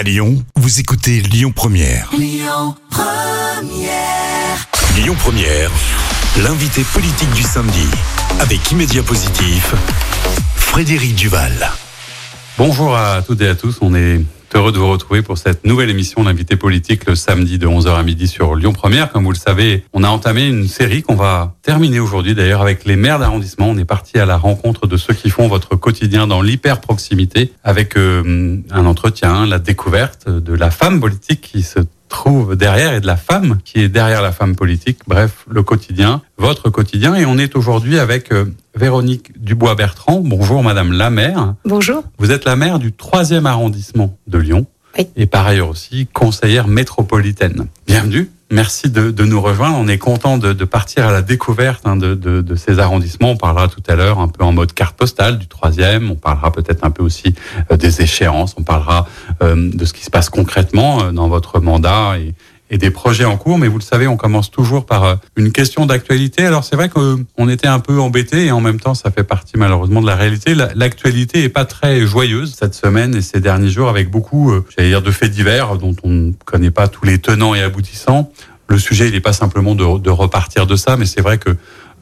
À Lyon, vous écoutez Lyon Première. Lyon Première, l'invité politique du samedi. Avec Immédiat Positif, Frédéric Duval. Bonjour à toutes et à tous. On est heureux de vous retrouver pour cette nouvelle émission d'invité politique le samedi de 11h à midi sur Lyon Première. Comme vous le savez, on a entamé une série qu'on va terminer aujourd'hui d'ailleurs avec les maires d'arrondissement. On est parti à la rencontre de ceux qui font votre quotidien dans l'hyper proximité avec euh, un entretien, la découverte de la femme politique qui se trouve derrière et de la femme qui est derrière la femme politique. Bref, le quotidien, votre quotidien. Et on est aujourd'hui avec euh, Véronique Dubois-Bertrand. Bonjour Madame la maire. Bonjour. Vous êtes la maire du troisième arrondissement de Lyon. Et par ailleurs aussi conseillère métropolitaine. Bienvenue. Merci de, de nous rejoindre. On est content de, de partir à la découverte hein, de, de, de ces arrondissements. On parlera tout à l'heure un peu en mode carte postale du troisième. On parlera peut-être un peu aussi euh, des échéances. On parlera euh, de ce qui se passe concrètement euh, dans votre mandat et, et des projets en cours. Mais vous le savez, on commence toujours par euh, une question d'actualité. Alors c'est vrai qu'on était un peu embêté et en même temps, ça fait partie malheureusement de la réalité. La- L'actualité est pas très joyeuse cette semaine et ces derniers jours avec beaucoup, euh, j'allais dire, de faits divers dont on ne connaît pas tous les tenants et aboutissants. Le sujet, il n'est pas simplement de, de repartir de ça, mais c'est vrai que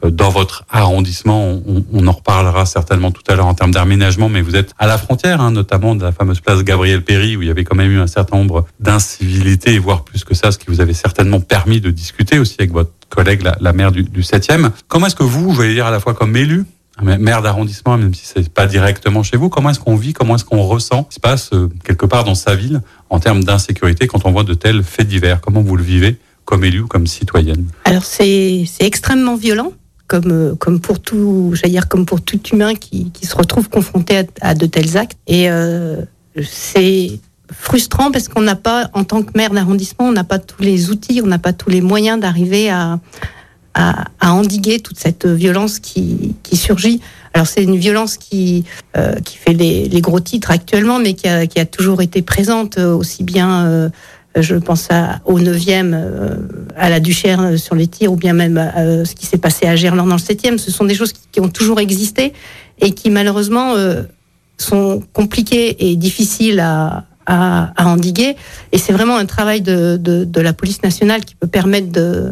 euh, dans votre arrondissement, on, on en reparlera certainement tout à l'heure en termes d'aménagement, mais vous êtes à la frontière, hein, notamment de la fameuse place Gabriel Péry, où il y avait quand même eu un certain nombre d'incivilités, voire plus que ça, ce qui vous avait certainement permis de discuter aussi avec votre collègue, la, la maire du, du 7e. Comment est-ce que vous, je vais dire à la fois comme élu, maire d'arrondissement, même si c'est pas directement chez vous, comment est-ce qu'on vit, comment est-ce qu'on ressent ce qui se passe euh, quelque part dans sa ville en termes d'insécurité quand on voit de tels faits divers? Comment vous le vivez? Comme élu ou comme citoyenne Alors c'est extrêmement violent, comme comme pour tout, dire comme pour tout humain qui, qui se retrouve confronté à, de tels actes. Et euh, c'est frustrant parce qu'on n'a pas, en tant que maire d'arrondissement, on n'a pas tous les outils, on n'a pas tous les moyens d'arriver à, à endiguer toute cette violence qui qui surgit. Alors c'est une violence qui euh, qui fait les, gros titres actuellement, mais qui a, qui a toujours été présente euh, aussi bien. Je pense à, au 9e, euh, à la Duchère euh, sur les tirs, ou bien même euh, ce qui s'est passé à Gerland dans le 7e. Ce sont des choses qui, qui ont toujours existé et qui malheureusement euh, sont compliquées et difficiles à, à, à endiguer. Et c'est vraiment un travail de, de, de la police nationale qui peut permettre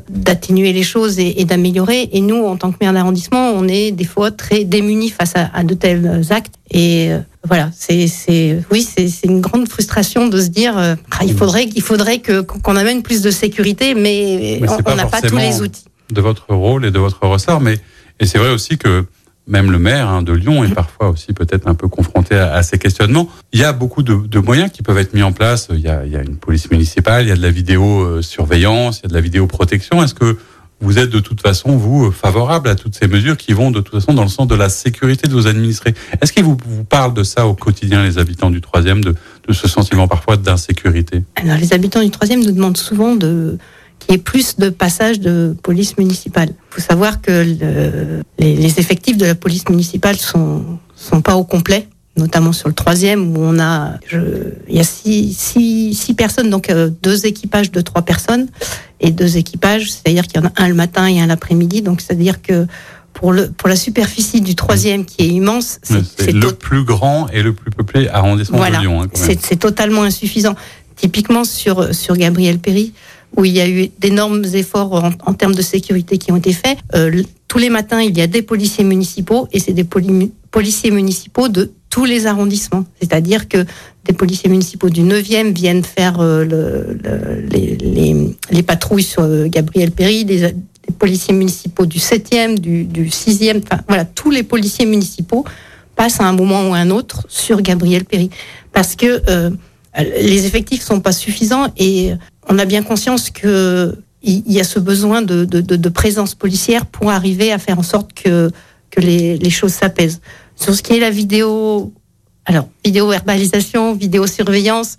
d'atténuer les choses et, et d'améliorer. Et nous, en tant que maire d'arrondissement, on est des fois très démunis face à, à de tels actes. Et voilà, c'est, c'est, oui, c'est, c'est une grande frustration de se dire, euh, ah, il faudrait, il faudrait que qu'on amène plus de sécurité, mais, Mais on n'a pas tous les outils. de votre rôle et de votre ressort. Mais et c'est vrai aussi que même le maire hein, de Lyon est parfois aussi peut-être un peu confronté à, à ces questionnements. Il y a beaucoup de, de moyens qui peuvent être mis en place. Il y a, il y a une police municipale, il y a de la vidéosurveillance, il y a de la vidéoprotection. Est-ce que vous êtes de toute façon, vous, favorable à toutes ces mesures qui vont de toute façon dans le sens de la sécurité de vos administrés. Est-ce qu'ils vous, parlent de ça au quotidien, les habitants du troisième, de, ce sentiment parfois d'insécurité? Alors, les habitants du troisième nous demandent souvent de qu'il y ait plus de passages de police municipale. Il faut savoir que le- les, les effectifs de la police municipale sont sont pas au complet, notamment sur le troisième où on a je- il y a six, six, six personnes donc euh, deux équipages de trois personnes et deux équipages, c'est-à-dire qu'il y en a un le matin et un l'après-midi, donc c'est-à-dire que pour le pour la superficie du troisième qui est immense, c'est le plus grand et le plus peuplé arrondissement voilà, de Lyon. hein, c'est totalement insuffisant. Typiquement sur sur Gabriel Péry, où il y a eu d'énormes efforts en, en termes de sécurité qui ont été faits. Euh, tous les matins, il y a des policiers municipaux et c'est des poli- policiers municipaux de tous les arrondissements. C'est-à-dire que des policiers municipaux du 9e viennent faire euh, le, le- les, les, les patrouilles sur euh, Gabriel Péry, des, policiers municipaux du 7e, du, du 6e, enfin voilà, tous les policiers municipaux passent à un moment ou à un autre sur Gabriel Péry. Parce que euh, les effectifs sont pas suffisants et on a bien conscience que il y a ce besoin de, présence policière pour arriver à faire en sorte que, que les, les choses s'apaisent. Sur ce qui est la vidéo, alors vidéo verbalisation, vidéosurveillance,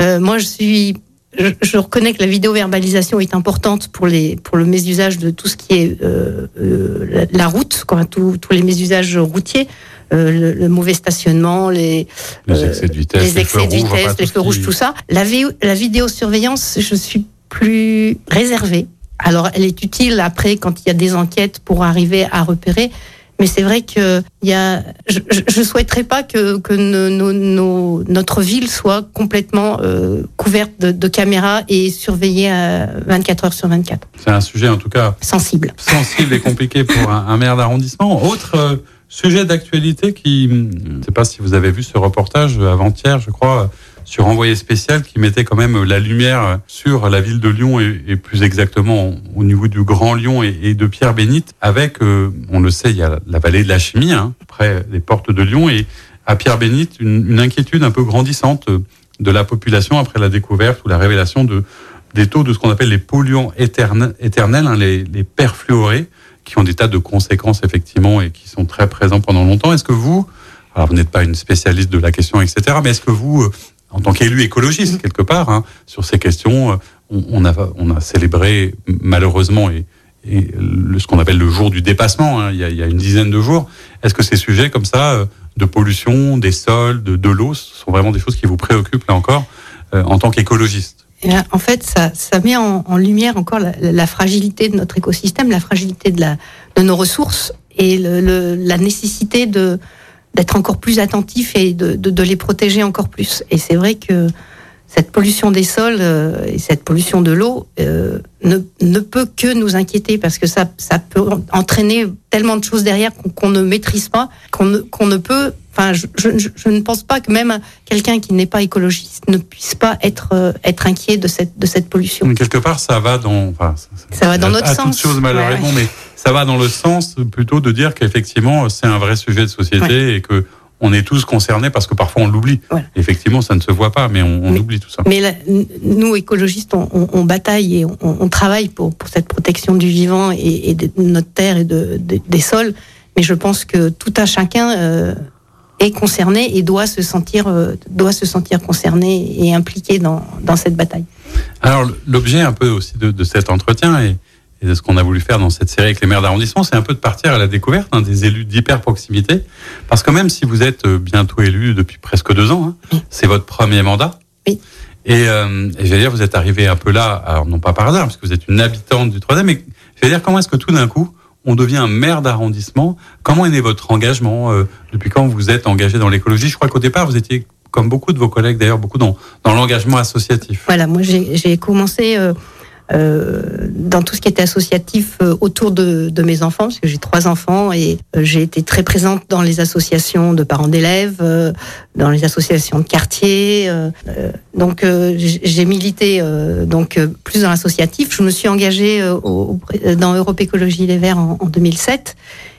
euh, moi je suis je, je reconnais que la vidéo-verbalisation est importante pour, les, pour le mésusage de tout ce qui est euh, euh, la, la route, quoi, tous tous les mésusages routiers, euh, le, le mauvais stationnement, les, Les euh, excès de vitesse, les excès feux de rouges, vitesse, les feux rouges, tout ça. La, la vidéosurveillance, je suis plus réservée. Alors, elle est utile après quand il y a des enquêtes pour arriver à repérer. Mais c'est vrai que il y a, je, je souhaiterais pas que, que nos, nos, notre ville soit complètement euh, couverte de, de, caméras et surveillée à 24 heures sur 24. C'est un sujet en tout cas sensible, sensible et compliqué pour un, un maire d'arrondissement. Autre euh, sujet d'actualité qui, je ne sais pas si vous avez vu ce reportage avant-hier, je crois sur Envoyé spécial qui mettait quand même la lumière sur la ville de Lyon et, plus exactement au niveau du Grand Lyon et, de Pierre Bénite avec, euh, on le sait, il y a la vallée de la chimie, hein, près des portes de Lyon et à Pierre Bénite une, inquiétude un peu grandissante de la population après la découverte ou la révélation de des taux de ce qu'on appelle les polluants éternels hein, les, les perfluorés, qui ont des tas de conséquences effectivement et qui sont très présents pendant longtemps. Est-ce que vous, alors vous n'êtes pas une spécialiste de la question, etc., mais est-ce que vous, euh, en tant qu'élu écologiste quelque part hein, sur ces questions. Euh, on, on, a on a célébré malheureusement et, et le, ce qu'on appelle le jour du dépassement. Hein, il, y a, il, y a, une dizaine de jours. Est-ce que ces sujets comme ça euh, de pollution, des sols, de, de l'eau, sont vraiment des choses qui vous préoccupent là encore euh, en tant qu'écologiste? En fait, ça, ça met en, en lumière encore la, la, fragilité de notre écosystème, la fragilité de, la, de nos ressources et le, le, la nécessité de d'être encore plus attentif et de, de, de, les protéger encore plus. Et c'est vrai que cette pollution des sols euh, et cette pollution de l'eau euh, ne, ne, peut que nous inquiéter parce que ça, ça peut entraîner tellement de choses derrière qu'on qu ne maîtrise pas, qu'on ne, qu ne peut. Enfin, je, je, je, ne pense pas que même quelqu'un qui n'est pas écologiste ne puisse pas être euh, être inquiet de cette de cette pollution. Mais quelque part, ça va dans. Enfin, ça, ça va dans notre à sens. Toutes choses malheureusement, ouais. mais ça va dans le sens plutôt de dire qu'effectivement c'est un vrai sujet de société ouais. et que on est tous concernés parce que parfois on l'oublie. Voilà. Effectivement, ça ne se voit pas, mais on, on mais, oublie tout ça. Mais la, nous, écologistes, on, on, on bataille et on, travaille pour, pour cette protection du vivant et, et de notre terre et de, de, des sols. Mais je pense que tout un chacun euh, est concerné et doit se sentir, euh, doit se sentir concerné et impliqué dans, dans cette bataille. Alors, l'objet un peu aussi de, de cet entretien est et de ce qu'on a voulu faire dans cette série avec les maires d'arrondissement, c'est un peu de partir à la découverte hein, des élus d'hyper proximité. Parce que même si vous êtes bientôt élu depuis presque deux ans, hein, oui. c'est votre premier mandat. Oui. Et, euh, et j'allais dire, vous êtes arrivé un peu là, alors non pas par hasard, parce que vous êtes une habitante du troisième, mais j'allais dire, comment est-ce que tout d'un coup, on devient un maire d'arrondissement? Comment est né votre engagement euh, Depuis quand vous êtes engagé dans l'écologie? Je crois qu'au départ, vous étiez, comme beaucoup de vos collègues d'ailleurs, beaucoup dans, dans l'engagement associatif. Voilà, moi j'ai commencé... Euh euh, dans tout ce qui était associatif euh, autour de, de, mes enfants, parce que j'ai trois enfants et euh, j'ai été très présente dans les associations de parents d'élèves, euh, dans les associations de quartier. Euh, donc j'ai milité donc plus dans l'associatif. Je me suis engagée au, dans Europe Écologie Les Verts en, en 2007.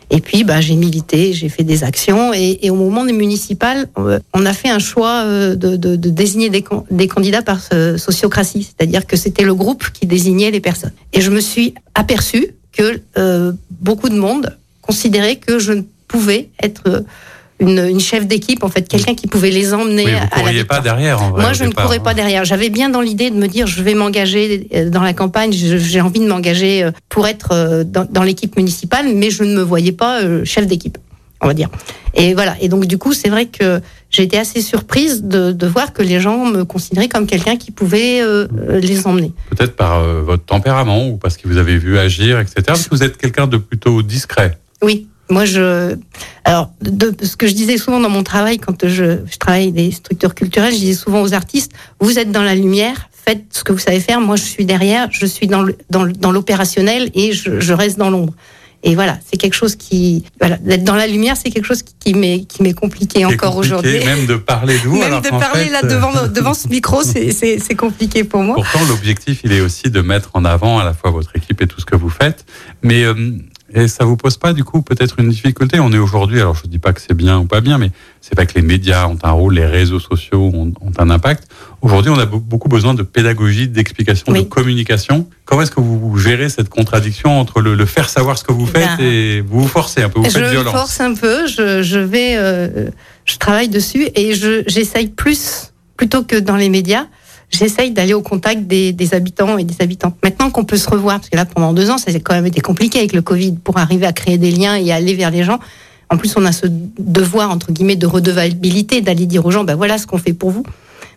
Et puis, bah, j'ai milité, j'ai fait des actions. Et, au moment des municipales, on a fait un choix de, de, désigner des, des, candidats par sociocratie, c'est-à-dire que c'était le groupe qui désignait les personnes. Et je me suis aperçue que euh, beaucoup de monde considérait que je ne pouvais être une, une chef d'équipe, en fait, quelqu'un qui pouvait les emmener oui, vous à la pas derrière. En vrai, Moi, je ne courais pas derrière. J'avais bien dans l'idée de me dire, je vais m'engager dans la campagne. J'ai envie de m'engager pour être dans, dans l'équipe municipale, mais je ne me voyais pas chef d'équipe, on va dire. Et voilà. Et donc, du coup, c'est vrai que j'ai été assez surprise de, de, voir que les gens me considéraient comme quelqu'un qui pouvait euh, les emmener. Peut-être par euh, votre tempérament ou parce que vous avez vu agir, etc. Parce que vous êtes quelqu'un de plutôt discret. Oui. Moi, je. Alors, de, ce que je disais souvent dans mon travail, quand je, je travaille des structures culturelles, je disais souvent aux artistes vous êtes dans la lumière, faites ce que vous savez faire. Moi, je suis derrière, je suis dans l'opérationnel dans, dans et je, je reste dans l'ombre. Et voilà, c'est quelque chose qui, voilà, d'être dans la lumière, c'est quelque chose qui, m'est qui m'est compliqué encore aujourd'hui. Même de parler de vous. Même de parler fait, là devant devant ce micro, c'est compliqué pour moi. Pourtant, l'objectif, il est aussi de mettre en avant à la fois votre équipe et tout ce que vous faites. Mais euh, et ça vous pose pas du coup peut-être une difficulté? On est aujourd'hui, alors je dis pas que c'est bien ou pas bien, mais c'est vrai que les médias ont un rôle, les réseaux sociaux ont, ont un impact. Aujourd'hui, on a beaucoup besoin de pédagogie, d'explication, oui. de communication. Comment est-ce que vous gérez cette contradiction entre le, le faire savoir ce que vous faites ben, et vous vous forcez un peu, vous je faites violence? Je force un peu, je, je vais, euh, je travaille dessus et j'essaye plus plutôt que dans les médias j'essaye d'aller au contact des, des, habitants et des habitantes. Maintenant qu'on peut se revoir, parce que là, pendant deux ans, ça a quand même été compliqué avec le Covid pour arriver à créer des liens et aller vers les gens. En plus, on a ce devoir, entre guillemets, de redevabilité, d'aller dire aux gens, ben voilà ce qu'on fait pour vous.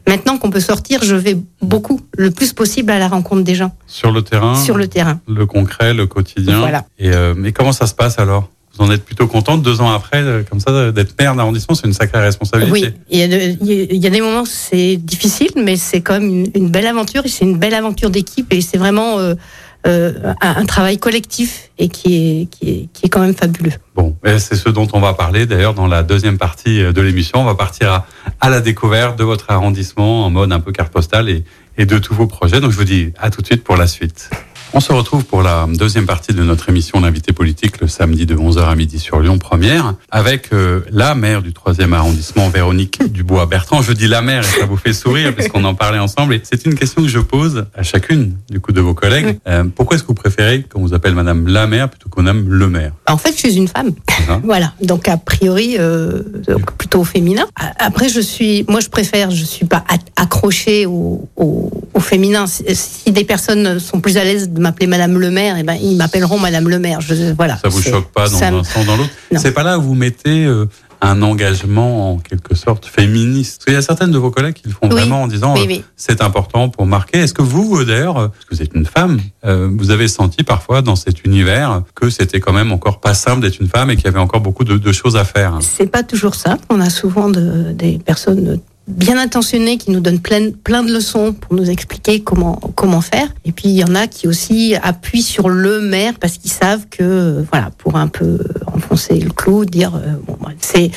Maintenant qu'on peut sortir, je vais beaucoup, le plus possible, à la rencontre des gens. Sur le terrain Sur le terrain. Le concret, le quotidien. Voilà. Et, euh, mais comment ça se passe alors? Vous en êtes plutôt contente deux ans après, euh, comme ça, d'être maire d'arrondissement, c'est une sacrée responsabilité. Oui, il y, a de- il y a des moments où c'est difficile, mais c'est quand même une, une belle aventure et c'est une belle aventure d'équipe et c'est vraiment euh, euh, un, un travail collectif et qui est, qui est, qui est quand même fabuleux. Bon, c'est ce dont on va parler d'ailleurs dans la deuxième partie de l'émission. On va partir à, à la découverte de votre arrondissement en mode un peu carte postale et, et de tous vos projets. Donc je vous dis à tout de suite pour la suite. On se retrouve pour la deuxième partie de notre émission L'invité politique le samedi de 11h à midi sur Lyon Première avec euh, la maire du troisième arrondissement Véronique Dubois-Bertrand. Je dis la maire et ça vous fait sourire parce qu'on en parlait ensemble et c'est une question que je pose à chacune du coup de vos collègues. Euh, pourquoi est-ce que vous préférez qu'on vous appelle madame la maire plutôt qu'on aime le maire? En fait, je suis une femme. Hein Voilà, donc a priori euh, donc plutôt féminin. Après, je suis, moi, je préfère, je suis pas accrochée au, au, au féminin. Si, si des personnes sont plus à l'aise de m'appeler Madame le Maire, eh ben ils m'appelleront Madame le Maire. Je, voilà. Ça vous choque pas dans ça un sens ou dans l'autre? C'est pas là où vous mettez euh, un engagement en quelque sorte féministe? Parce qu'il y a certaines de vos collègues qui le font Oui. vraiment en disant Oui, euh, oui. c'est important pour marquer. Est-ce que vous, euh, d'ailleurs, parce que vous êtes une femme, euh, vous avez senti parfois dans cet univers que c'était quand même encore pas simple d'être une femme et qu'il y avait encore beaucoup de, de choses à faire? C'est pas toujours ça. On a souvent de- des personnes bien intentionnées qui nous donnent plein, plein de leçons pour nous expliquer comment comment faire. Et puis il y en a qui aussi appuient sur le maire parce qu'ils savent que euh, voilà pour un peu enfoncer le clou, dire euh, c'est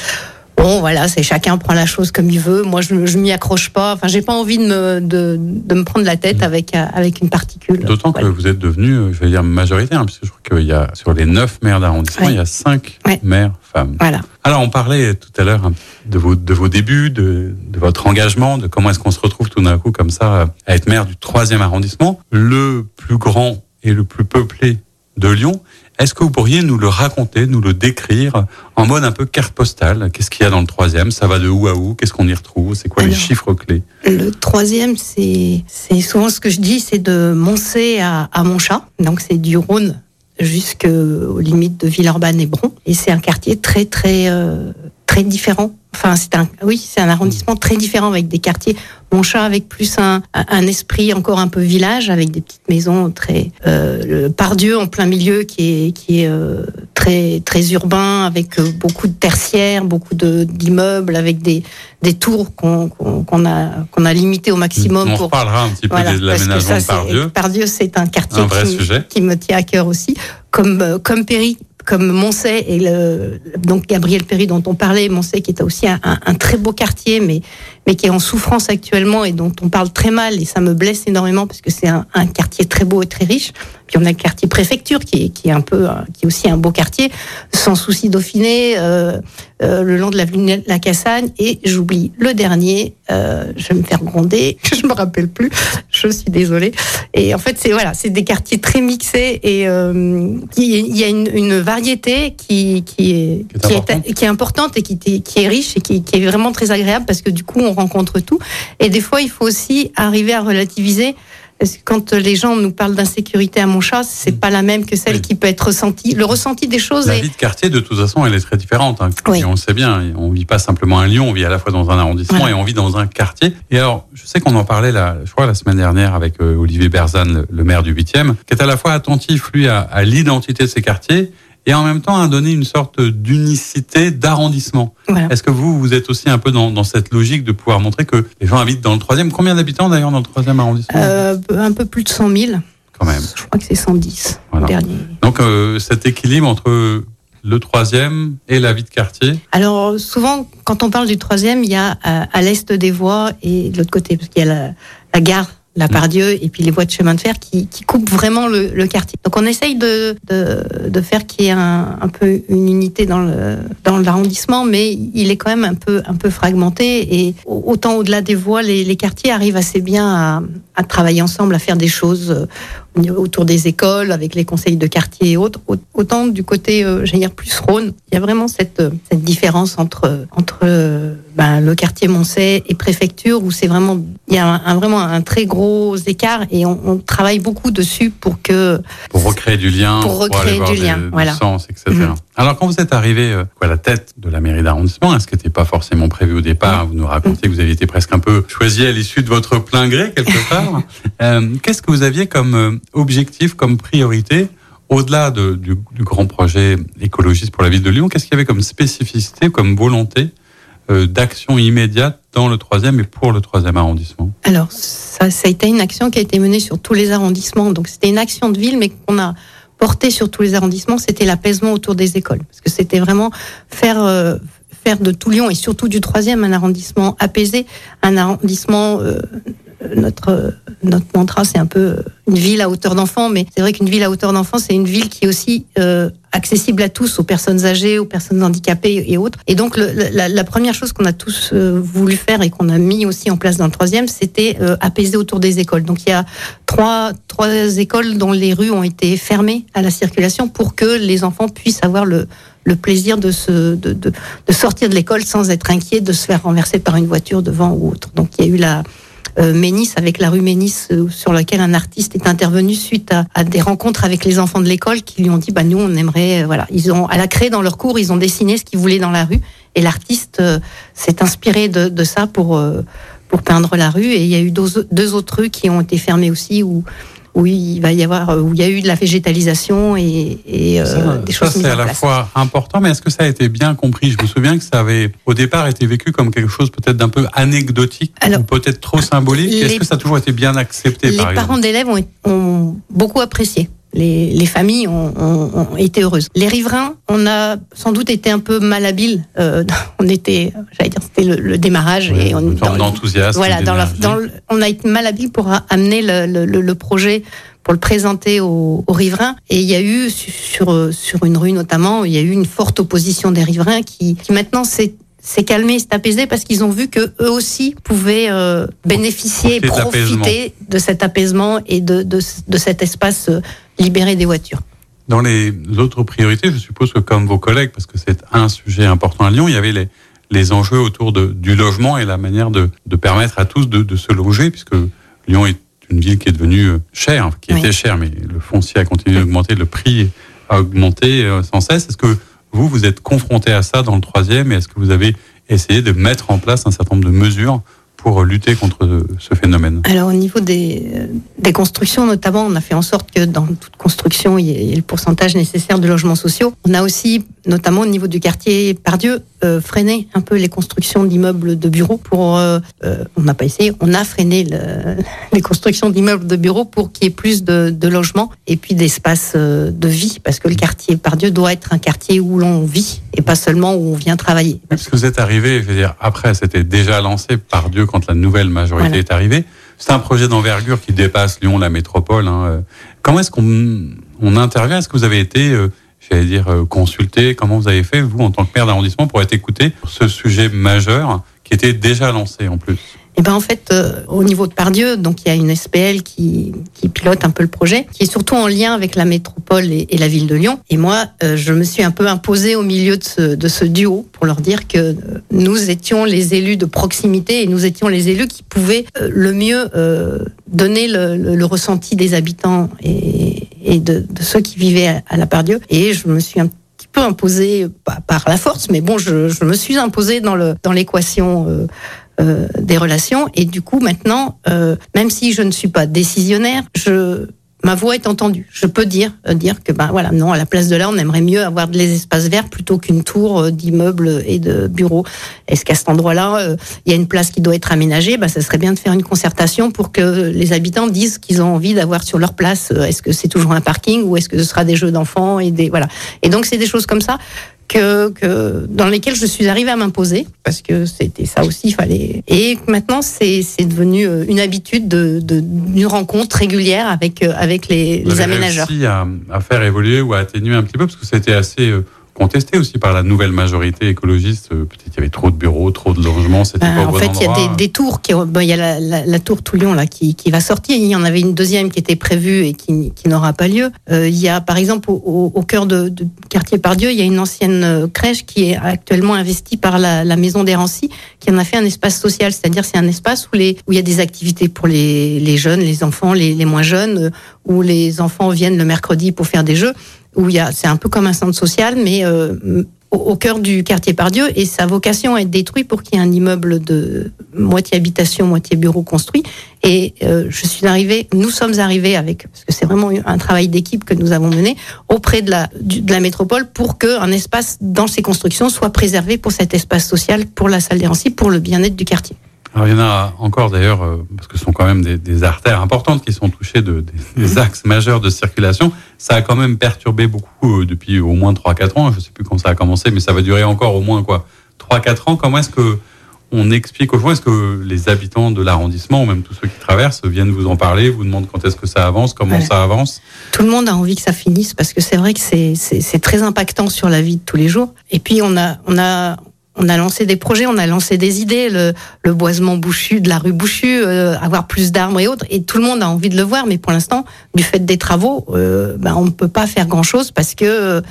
Bon, voilà, c'est chacun prend la chose comme il veut. Moi, je, je m'y accroche pas. Enfin, j'ai pas envie de me, de, de me prendre la tête avec, euh, avec une particule. D'autant que vous êtes devenu, euh, je vais dire, majoritaire, hein, puisque je crois qu'il y a, sur les neuf maires d'arrondissement, Ouais. il y a cinq Ouais. maires femmes. Voilà. Alors, on parlait tout à l'heure hein, de vos, de vos débuts, de, de votre engagement, de comment est-ce qu'on se retrouve tout d'un coup comme ça à être maire du troisième arrondissement, le plus grand et le plus peuplé de Lyon. Est-ce que vous pourriez nous le raconter, nous le décrire en mode un peu carte postale? Qu'est-ce qu'il y a dans le troisième? Ça va de où à où? Qu'est-ce qu'on y retrouve? C'est quoi les chiffres clés? Le troisième, c'est c'est souvent ce que je dis, c'est de Moncé à, à Montchat. Donc c'est du Rhône jusqu'aux limites de Villeurbanne et Bron. Et c'est un quartier très très euh, très différent. Enfin, c'est un oui, c'est un arrondissement très différent avec des quartiers Montchat avec plus un, un esprit encore un peu village avec des petites maisons très euh, le Pardieu en plein milieu qui est qui est euh, très très urbain avec euh, beaucoup de tertiaires, beaucoup de d'immeubles avec des des tours qu'on qu'on a qu'on a limité au maximum On pour reparlera un petit peu voilà, de l'aménagement de Pardieu. c'est- Pardieu, c'est un quartier Un vrai qui, sujet. qui me tient à cœur aussi, comme comme Péry, comme Moncey et donc Gabriel Péry dont on parlait, Moncey qui est aussi un, très beau quartier, mais mais qui est en souffrance actuellement et dont on parle très mal et ça me blesse énormément parce que c'est un quartier très beau et très riche. Puis on a le quartier préfecture qui est qui est un peu euh, qui est aussi un beau quartier, sans souci Dauphiné, euh, euh, le long de l'avenue de la Cassagne et j'oublie le dernier, euh, je vais me faire gronder, je me rappelle plus, je suis désolée. Et en fait, c'est voilà, c'est des quartiers très mixés et euh, il y a une, une variété qui qui est Qui est qui importante. est, qui est importante et qui, qui est riche et qui, qui est vraiment très agréable parce que du coup, on rencontre tout. Et des fois, il faut aussi arriver à relativiser. Parce que quand les gens nous parlent d'insécurité à mon chat, c'est pas la même que celle Oui. qui peut être ressentie. Le ressenti des choses La est vie de quartier, de toute façon, elle est très différente. hein. Oui. Et on le sait bien. On vit pas simplement à Lyon, on vit à la fois dans un arrondissement Voilà. et on vit dans un quartier. Et alors, je sais qu'on en parlait, là, je crois, la semaine dernière avec euh, Olivier Berzan, le, le maire du 8e, qui est à la fois attentif, lui, à, à l'identité de ses quartiers et en même temps à donner une sorte d'unicité d'arrondissement. voilà. Est-ce que vous, vous êtes aussi un peu dans, dans cette logique de pouvoir montrer que les gens habitent dans le troisième? Combien d'habitants d'ailleurs dans le troisième arrondissement? Euh, un peu plus de 100 000. Quand même. Je crois que c'est 110 Voilà. dernier. Donc euh, cet équilibre entre le troisième et la vie de quartier? Alors souvent, quand on parle du troisième, il y a euh, à l'est des voies et de l'autre côté, parce qu'il y a la, la gare, la Pardieu, et puis les voies de chemin de fer qui, qui coupent vraiment le, le quartier. Donc on essaye de, de, de faire qu'il y ait un, un peu une unité dans le dans l'arrondissement, mais il est quand même un peu un peu fragmenté. Et au- autant au-delà des voies, les, les quartiers arrivent assez bien à, à travailler ensemble, à faire des choses euh, autour des écoles, avec les conseils de quartier et autres. Au- Autant du côté, euh, j'allais dire plus Rhône, il y a vraiment cette, euh, cette différence entre, entre ben, le quartier Moncey et préfecture, où c'est vraiment, il y a un, un- vraiment un très gros écart et on, on travaille beaucoup dessus pour que, Pour recréer du lien, Pour recréer du des- lien, du voilà. sens, etc. Mhm. Alors quand vous êtes arrivé euh, à la tête de la mairie d'arrondissement, ce qui n'était pas forcément prévu au départ, vous nous racontiez que vous aviez été presque un peu choisi à l'issue de votre plein gré quelque part. Euh, Qu'est-ce que vous aviez comme euh, objectif, comme priorité Au-delà de, du, du, grand projet écologiste pour la ville de Lyon, qu'est-ce qu'il y avait comme spécificité, comme volonté d'action immédiate dans le troisième et pour le troisième arrondissement Alors, ça, ça a été une action qui a été menée sur tous les arrondissements. Donc, c'était une action de ville, mais qu'on a portée sur tous les arrondissements. C'était l'apaisement autour des écoles. Parce que c'était vraiment faire, euh, faire de tout Lyon et surtout du troisième un arrondissement apaisé, un arrondissement euh, notre notre mantra, c'est un peu une ville à hauteur d'enfant, mais c'est vrai qu'une ville à hauteur d'enfant, c'est une ville qui aussi euh, accessible à tous, aux personnes âgées, aux personnes handicapées et autres. Et donc, la, première chose qu'on a tous euh, voulu faire et qu'on a mis aussi en place dans le troisième, c'était euh, apaiser autour des écoles. Donc, il y a trois, trois écoles dont les rues ont été fermées à la circulation pour que les enfants puissent avoir le, le plaisir de, se, de, de, de sortir de l'école sans être inquiet de se faire renverser par une voiture devant ou autre. Donc, il y a eu la Ménis, avec la rue Ménis, euh, sur laquelle un artiste est intervenu suite à, à, des rencontres avec les enfants de l'école qui lui ont dit, bah nous on aimerait, euh, voilà, ils ont à la créé dans leur cours, ils ont dessiné ce qu'ils voulaient dans la rue, et l'artiste euh, s'est inspiré de, de, ça pour euh, pour peindre la rue, et il y a eu deux, deux autres rues qui ont été fermées aussi où où il va y avoir où il y a eu de la végétalisation et, et ça, euh, des choses ça c'est à la fois important mais est-ce que ça a été bien compris? Je me souviens que ça avait au départ été vécu comme quelque chose peut-être d'un peu anecdotique Alors, ou peut-être trop symbolique. Est-ce que ça a toujours été bien accepté les par parents d'élèves ont, ont beaucoup apprécié les, les, familles ont, ont, ont, été heureuses. Les riverains, on a sans doute été un peu malhabiles. Euh, on était, j'allais dire, c'était le, le, démarrage oui, et on dans. Voilà, dans la, dans le, on a été malhabiles pour amener le, le, le projet pour le présenter aux, aux, riverains. Et il y a eu sur sur une rue notamment, il y a eu une forte opposition des riverains qui, qui maintenant s'est s'est calmé, s'est apaisé parce qu'ils ont vu que eux aussi pouvaient euh, bénéficier profiter de cet apaisement et de, de, de cet espace euh, libéré des voitures. Dans les autres priorités, je suppose que comme vos collègues, parce que c'est un sujet important à Lyon, il y avait les, les enjeux autour de, du logement et la manière de, de permettre à tous de, de, se loger, puisque Lyon est une ville qui est devenue chère, qui oui. était chère, mais le foncier a continué d'augmenter, le prix a augmenté euh, sans cesse. Est-ce que vous, vous êtes confronté à ça dans le troisième et est-ce que vous avez essayé de mettre en place un certain nombre de mesures pour lutter contre ce phénomène Alors au niveau des, des, constructions notamment, on a fait en sorte que dans toute construction, il y ait le pourcentage nécessaire de logements sociaux. On a aussi, notamment au niveau du quartier Pardieu, euh, freiné un peu les constructions d'immeubles de bureaux pour... Euh, euh, on n'a pas essayé, on a freiné le, les constructions d'immeubles de bureaux pour qu'il y ait plus de, de logements et puis d'espace euh, de vie, parce que le quartier Pardieu doit être un quartier où l'on vit et pas seulement où on vient travailler. Est-ce que vous êtes arrivé, je veux dire, après, c'était déjà lancé par Dieu quand la nouvelle majorité voilà. est arrivée. C'est un projet d'envergure qui dépasse Lyon, la métropole. Hein. Comment est-ce qu'on on intervient? Est-ce que vous avez été, euh, j'allais dire, euh, consulté? Comment vous avez fait, vous, en tant que maire d'arrondissement, pour être écouté sur ce sujet majeur qui était déjà lancé en plus? Et ben en fait, euh, au niveau de Pardieu, donc il y a une SPL qui, qui pilote un peu le projet, qui est surtout en lien avec la métropole et, la ville de Lyon. Et moi, euh, je me suis un peu imposée au milieu de ce, de ce duo pour leur dire que euh, nous étions les élus de proximité et nous étions les élus qui pouvaient euh, le mieux euh, donner le, le, le, ressenti des habitants et, et de, de, ceux qui vivaient à, la Pardieu. Et je me suis un petit peu imposée pas par la force, mais bon, je, je me suis imposée dans le dans l'équation. Euh, des relations. Et du coup, maintenant, euh, même si je ne suis pas décisionnaire, je ma voix est entendue. Je peux dire euh, dire que ben voilà non à la place de là on aimerait mieux avoir des espaces verts plutôt qu'une tour euh, d'immeubles et de bureaux. Est-ce qu'à cet endroit-là euh, il y a une place qui doit être aménagée? Ben ça serait bien de faire une concertation pour que les habitants disent qu'ils ont envie d'avoir sur leur place. Est-ce que c'est toujours un parking ou est-ce que ce sera des jeux d'enfants et des voilà. Et donc c'est des choses comme ça que, que dans lesquelles je suis arrivée à m'imposer parce que c'était ça aussi il fallait et maintenant c'est c'est devenu euh, une habitude de d'une rencontre régulière avec euh, avec les, les aménageurs. Réussi à, à faire évoluer ou à atténuer un petit peu parce que c'était assez euh, contesté aussi par la nouvelle majorité écologiste. Peut-être qu'il y avait trop de bureaux, trop de logements. C'était ben, pas en fait, il y a des, des, tours qui, bon, il y a la, la, la tour Toulion là qui, qui, va sortir. Il y en avait une deuxième qui était prévue et qui, qui n'aura pas lieu. Euh, il y a par exemple au, au cœur de, de, quartier Pardieu, il y a une ancienne euh, crèche qui est actuellement investie par la, la maison d'Hérancy, qui en a fait un espace social, c'est-à-dire c'est un espace où les où il y a des activités pour les, les jeunes, les enfants, les, les moins jeunes, euh, où les enfants viennent le mercredi pour faire des jeux où il y a, c'est un peu comme un centre social, mais euh, au, cœur du quartier Pardieu et sa vocation à être détruit pour qu'il y ait un immeuble de moitié habitation, moitié bureau construit. Et euh, je suis arrivée, nous sommes arrivés avec, parce que c'est vraiment un travail d'équipe que nous avons mené auprès de la, de la métropole pour qu'un espace dans ces constructions soit préservé pour cet espace social, pour la salle des Rancy, pour le bien-être du quartier. Alors il y en a encore d'ailleurs, euh, parce que ce sont quand même des, des, artères importantes qui sont touchées de, des, axes majeurs de circulation. Ça a quand même perturbé beaucoup euh, depuis au moins 3-4 ans. Je ne sais plus quand ça a commencé, mais ça va durer encore au moins quoi 3-4 ans. Comment est-ce que on explique aux gens, est-ce que les habitants de l'arrondissement, ou même tous ceux qui traversent, viennent vous en parler, vous demandent quand est-ce que ça avance, comment ça avance? Tout le monde a envie que ça finisse parce que c'est vrai que c'est très impactant sur la vie de tous les jours. Et puis on a, on a, on a lancé des projets, on a lancé des idées, le, le boisement bouchu de la rue Bouchu, euh, avoir plus d'arbres et autres, et tout le monde a envie de le voir, mais pour l'instant, du fait des travaux, euh, ben, on ne peut pas faire grand-chose parce que il euh,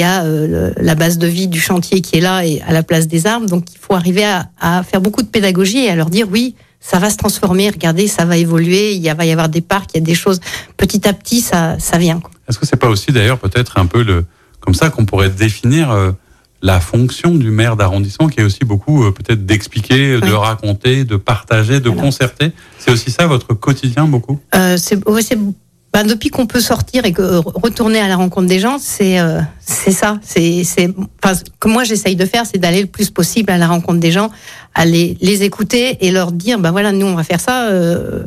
y a euh, la base de vie du chantier qui est là et à la place des arbres, donc il faut arriver à, à, faire beaucoup de pédagogie et à leur dire oui, ça va se transformer, regardez, ça va évoluer, il y va y avoir des parcs, il y a des choses, petit à petit, ça, ça vient. Est-ce que c'est pas aussi d'ailleurs peut-être un peu le comme ça qu'on pourrait définir la fonction du maire d'arrondissement qui est aussi beaucoup euh, peut-être d'expliquer, de raconter, de partager, de concerter. C'est aussi ça votre quotidien beaucoup? Euh, C'est bah, depuis qu'on peut sortir et que retourner à la rencontre des gens, c'est euh, c'est ça. C'est c'est enfin, que moi j'essaye de faire, c'est d'aller le plus possible à la rencontre des gens, aller les écouter et leur dire bah voilà nous on va faire ça. Euh,